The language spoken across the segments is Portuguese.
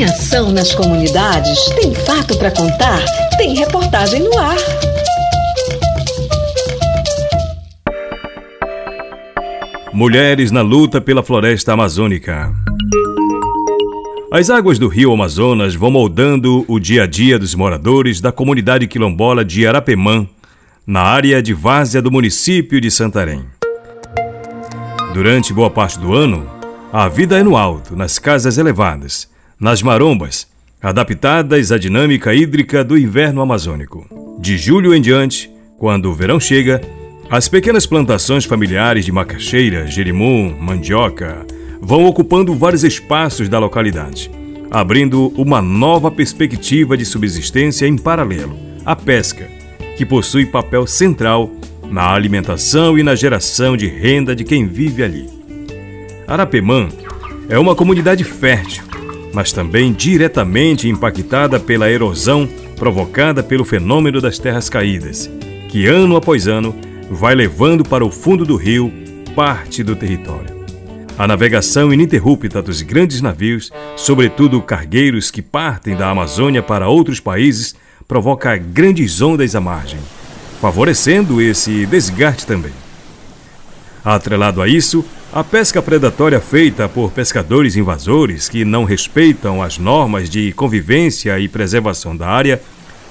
Tem ação nas comunidades? Tem fato para contar? Tem reportagem no ar. Mulheres na luta pela floresta amazônica. As águas do rio Amazonas vão moldando o dia a dia dos moradores da comunidade quilombola de Arapemã, na área de várzea do município de Santarém. Durante boa parte do ano, a vida é no alto, nas casas elevadas, nas marombas, adaptadas à dinâmica hídrica do inverno amazônico. De julho em diante, quando o verão chega, as pequenas plantações familiares de macaxeira, jerimum, mandioca, vão ocupando vários espaços da localidade, abrindo uma nova perspectiva de subsistência em paralelo à pesca, que possui papel central na alimentação e na geração de renda de quem vive ali. Arapemã é uma comunidade fértil, mas também diretamente impactada pela erosão provocada pelo fenômeno das terras caídas, que ano após ano vai levando para o fundo do rio parte do território. A navegação ininterrupta dos grandes navios, sobretudo cargueiros que partem da Amazônia para outros países, provoca grandes ondas à margem, favorecendo esse desgaste também. Atrelado a isso, a pesca predatória feita por pescadores invasores que não respeitam as normas de convivência e preservação da área,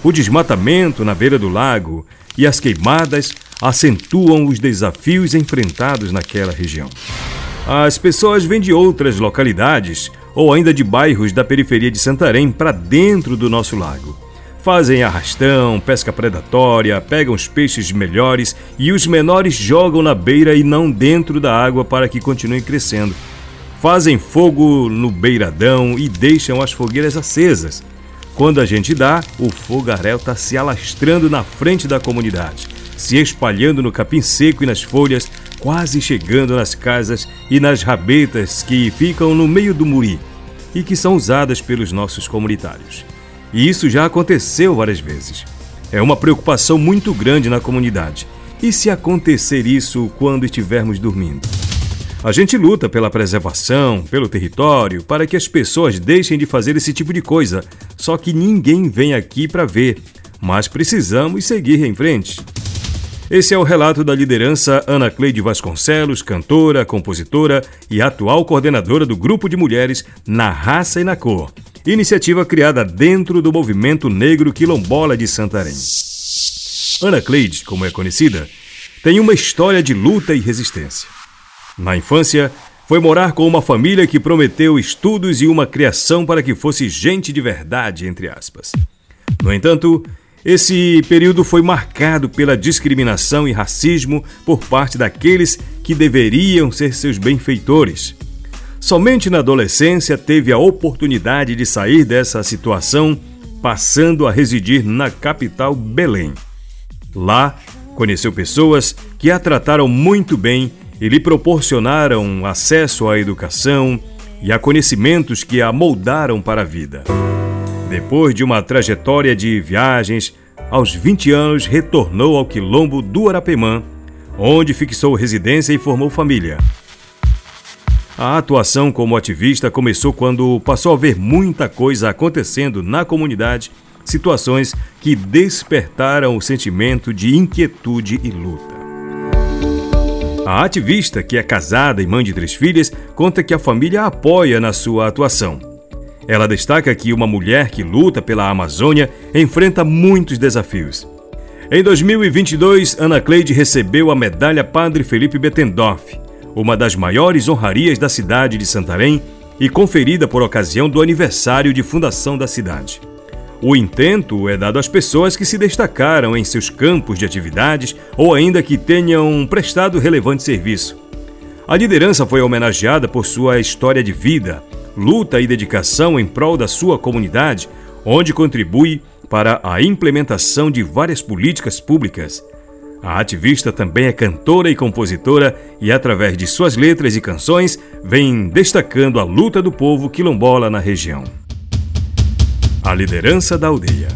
o desmatamento na beira do lago e as queimadas acentuam os desafios enfrentados naquela região. As pessoas vêm de outras localidades ou ainda de bairros da periferia de Santarém para dentro do nosso lago. Fazem arrastão, pesca predatória, pegam os peixes melhores e os menores jogam na beira e não dentro da água para que continuem crescendo. Fazem fogo no beiradão e deixam as fogueiras acesas. Quando a gente dá, o fogaréu está se alastrando na frente da comunidade, se espalhando no capim seco e nas folhas, quase chegando nas casas e nas rabetas que ficam no meio do muri e que são usadas pelos nossos comunitários. E isso já aconteceu várias vezes. É uma preocupação muito grande na comunidade. E se acontecer isso quando estivermos dormindo? A gente luta pela preservação, pelo território, para que as pessoas deixem de fazer esse tipo de coisa. Só que ninguém vem aqui para ver. Mas precisamos seguir em frente. Esse é o relato da liderança Ana Cleide Vasconcelos, cantora, compositora e atual coordenadora do grupo de mulheres Na Raça e na Cor, iniciativa criada dentro do movimento negro quilombola de Santarém. Ana Cleide, como é conhecida, tem uma história de luta e resistência. Na infância, foi morar com uma família que prometeu estudos e uma criação para que fosse gente de verdade, entre aspas. No entanto, esse período foi marcado pela discriminação e racismo por parte daqueles que deveriam ser seus benfeitores. Somente na adolescência teve a oportunidade de sair dessa situação, passando a residir na capital Belém. Lá, conheceu pessoas que a trataram muito bem e lhe proporcionaram acesso à educação e a conhecimentos que a moldaram para a vida. Depois de uma trajetória de viagens, aos 20 anos retornou ao quilombo do Arapemã, onde fixou residência e formou família. A atuação como ativista começou quando passou a ver muita coisa acontecendo na comunidade, situações que despertaram o sentimento de inquietude e luta. A ativista, que é casada e mãe de três filhas, conta que a família a apoia na sua atuação. Ela destaca que uma mulher que luta pela Amazônia enfrenta muitos desafios. Em 2022, Ana Cleide recebeu a medalha Padre Felipe Bettendorf, uma das maiores honrarias da cidade de Santarém e conferida por ocasião do aniversário de fundação da cidade. O intento é dado às pessoas que se destacaram em seus campos de atividades ou ainda que tenham prestado relevante serviço. A liderança foi homenageada por sua história de vida, luta e dedicação em prol da sua comunidade, onde contribui para a implementação de várias políticas públicas. A ativista também é cantora e compositora e, através de suas letras e canções, vem destacando a luta do povo quilombola na região. A liderança da aldeia.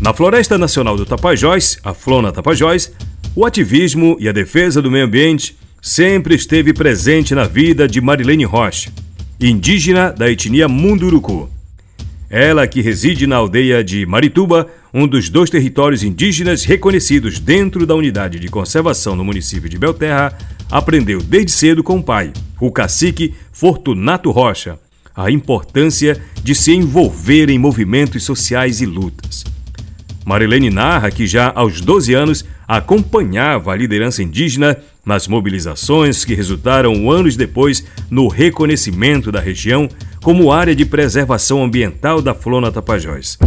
Na Floresta Nacional do Tapajós, a Flona Tapajós, o ativismo e a defesa do meio ambiente sempre esteve presente na vida de Marilene Rocha indígena da etnia Munduruku. Ela que reside na aldeia de Marituba, um dos dois territórios indígenas reconhecidos dentro da unidade de conservação no município de Belterra, aprendeu desde cedo com o pai, o cacique Fortunato Rocha, a importância de se envolver em movimentos sociais e lutas. Marilene narra que já aos 12 anos acompanhava a liderança indígena nas mobilizações que resultaram anos depois no reconhecimento da região como área de preservação ambiental da Flona Tapajós.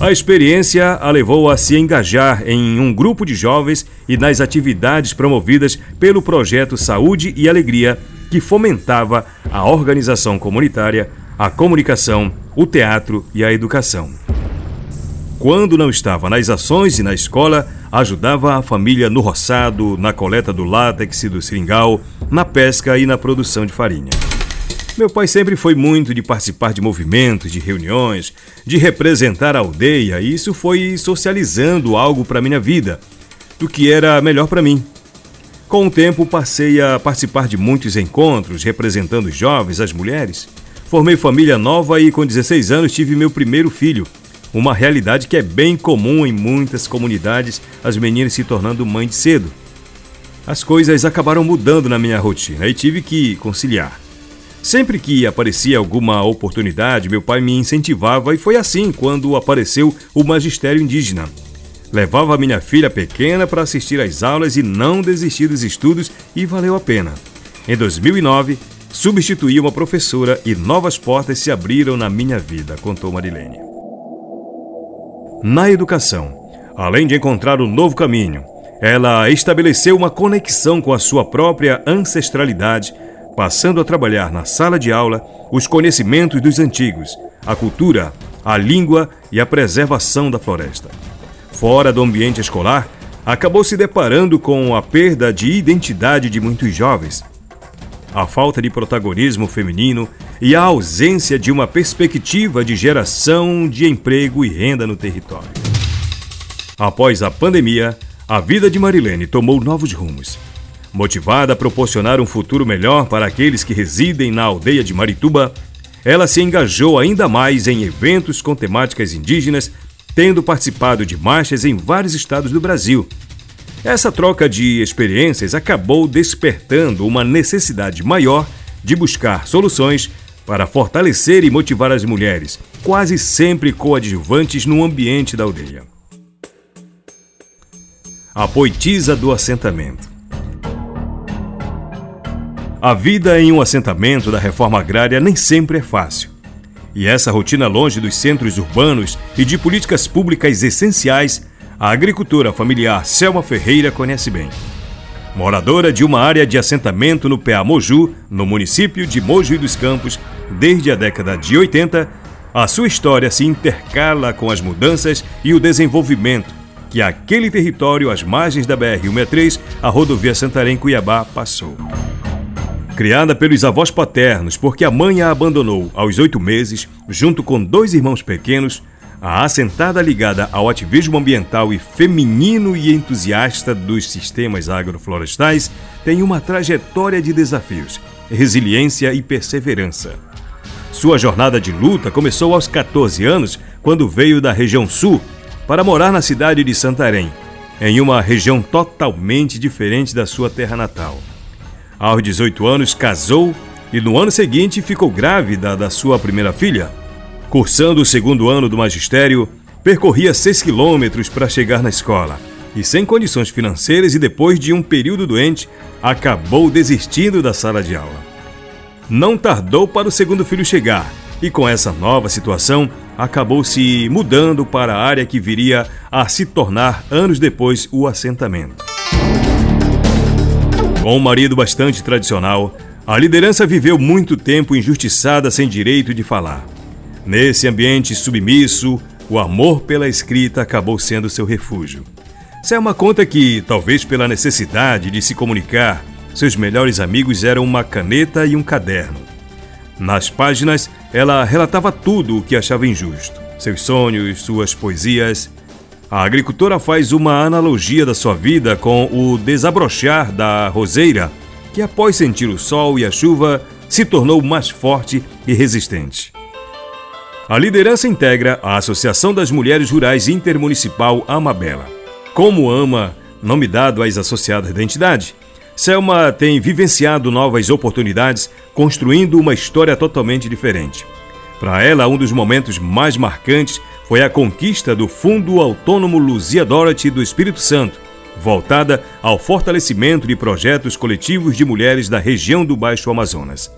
A experiência a levou a se engajar em um grupo de jovens e nas atividades promovidas pelo projeto Saúde e Alegria, que fomentava a organização comunitária, a comunicação, o teatro e a educação. Quando não estava nas ações e na escola, ajudava a família no roçado, na coleta do látex e do seringal, na pesca e na produção de farinha. Meu pai sempre foi muito de participar de movimentos, de reuniões, de representar a aldeia, e isso foi socializando algo para minha vida, do que era melhor para mim. Com o tempo, passei a participar de muitos encontros representando os jovens, as mulheres. Formei família nova e, com 16 anos, tive meu primeiro filho, uma realidade que é bem comum em muitas comunidades, as meninas se tornando mãe de cedo. As coisas acabaram mudando na minha rotina e tive que conciliar. Sempre que aparecia alguma oportunidade, meu pai me incentivava e foi assim quando apareceu o magistério indígena. Levava minha filha pequena para assistir às aulas e não desistir dos estudos e valeu a pena. Em 2009, substituí uma professora e novas portas se abriram na minha vida, contou Marilene na educação. Além de encontrar um novo caminho, ela estabeleceu uma conexão com a sua própria ancestralidade, passando a trabalhar na sala de aula os conhecimentos dos antigos, a cultura, a língua e a preservação da floresta. Fora do ambiente escolar, acabou se deparando com a perda de identidade de muitos jovens, a falta de protagonismo feminino e a ausência de uma perspectiva de geração de emprego e renda no território. Após a pandemia, a vida de Marilene tomou novos rumos. Motivada a proporcionar um futuro melhor para aqueles que residem na aldeia de Marituba, ela se engajou ainda mais em eventos com temáticas indígenas, tendo participado de marchas em vários estados do Brasil essa troca de experiências acabou despertando uma necessidade maior de buscar soluções para fortalecer e motivar as mulheres, quase sempre coadjuvantes no ambiente da aldeia. A poetisa do assentamento. A vida em um assentamento da reforma agrária nem sempre é fácil. E essa rotina longe dos centros urbanos e de políticas públicas essenciais a agricultora familiar Selma Ferreira conhece bem. Moradora de uma área de assentamento no PA Moju, no município de Moju dos Campos, desde a década de 80, a sua história se intercala com as mudanças e o desenvolvimento que aquele território às margens da BR-163, a rodovia Santarém-Cuiabá, passou. Criada pelos avós paternos porque a mãe a abandonou aos oito meses, junto com dois irmãos pequenos, a assentada ligada ao ativismo ambiental e feminino e entusiasta dos sistemas agroflorestais tem uma trajetória de desafios, resiliência e perseverança. Sua jornada de luta começou aos 14 anos, quando veio da região sul para morar na cidade de Santarém, em uma região totalmente diferente da sua terra natal. Aos 18 anos, casou e no ano seguinte ficou grávida da sua primeira filha, Cursando o segundo ano do magistério, percorria 6 quilômetros para chegar na escola e, sem condições financeiras e depois de um período doente, acabou desistindo da sala de aula. Não tardou para o segundo filho chegar e, com essa nova situação, acabou se mudando para a área que viria a se tornar anos depois o assentamento. Com um marido bastante tradicional, a liderança viveu muito tempo injustiçada sem direito de falar. Nesse ambiente submisso, o amor pela escrita acabou sendo seu refúgio. Selma conta que, talvez pela necessidade de se comunicar, seus melhores amigos eram uma caneta e um caderno. Nas páginas, ela relatava tudo o que achava injusto: seus sonhos, suas poesias. A agricultora faz uma analogia da sua vida com o desabrochar da roseira, que após sentir o sol e a chuva, se tornou mais forte e resistente. A liderança integra a Associação das Mulheres Rurais Intermunicipal Amabela. Como ama, nome dado às associadas da entidade, Selma tem vivenciado novas oportunidades, construindo uma história totalmente diferente. Para ela, um dos momentos mais marcantes foi a conquista do Fundo Autônomo Luzia Dorothy do Espírito Santo, voltada ao fortalecimento de projetos coletivos de mulheres da região do Baixo Amazonas.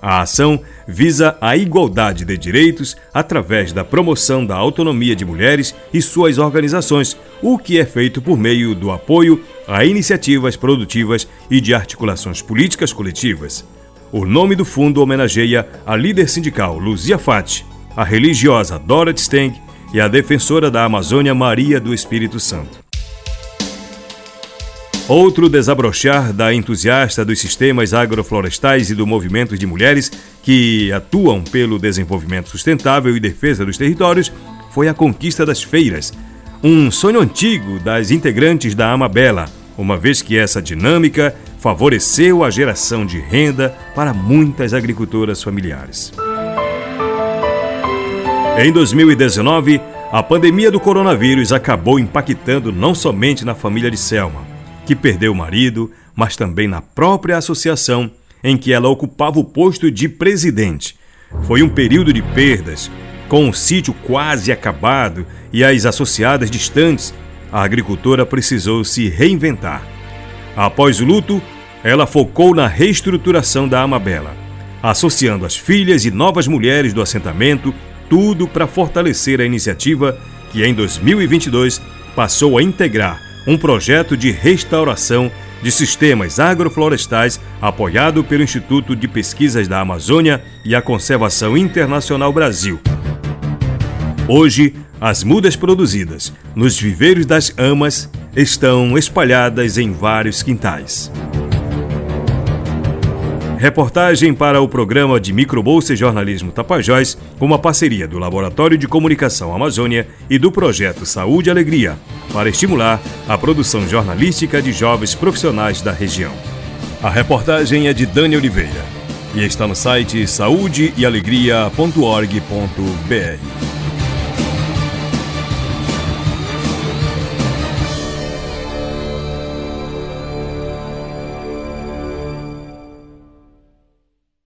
A ação visa a igualdade de direitos através da promoção da autonomia de mulheres e suas organizações, o que é feito por meio do apoio a iniciativas produtivas e de articulações políticas coletivas. O nome do fundo homenageia a líder sindical Luzia Fati, a religiosa Dorothy Steng e a defensora da Amazônia Maria do Espírito Santo. Outro desabrochar da entusiasta dos sistemas agroflorestais e do movimento de mulheres que atuam pelo desenvolvimento sustentável e defesa dos territórios foi a conquista das feiras, um sonho antigo das integrantes da Amabela, uma vez que essa dinâmica favoreceu a geração de renda para muitas agricultoras familiares. Em 2019, a pandemia do coronavírus acabou impactando não somente na família de Selma, que perdeu o marido, mas também na própria associação em que ela ocupava o posto de presidente. Foi um período de perdas, com o sítio quase acabado e as associadas distantes, a agricultora precisou se reinventar. Após o luto, ela focou na reestruturação da Amabela, associando as filhas e novas mulheres do assentamento, tudo para fortalecer a iniciativa que em 2022 passou a integrar um projeto de restauração de sistemas agroflorestais apoiado pelo Instituto de Pesquisas da Amazônia e a Conservação Internacional Brasil. Hoje, as mudas produzidas nos viveiros das amas estão espalhadas em vários quintais. Reportagem para o programa de Microbolsa e Jornalismo Tapajós, com uma parceria do Laboratório de Comunicação Amazônia e do projeto Saúde e Alegria, para estimular a produção jornalística de jovens profissionais da região. A reportagem é de Dani Oliveira e está no site saúdeealegria.org.br.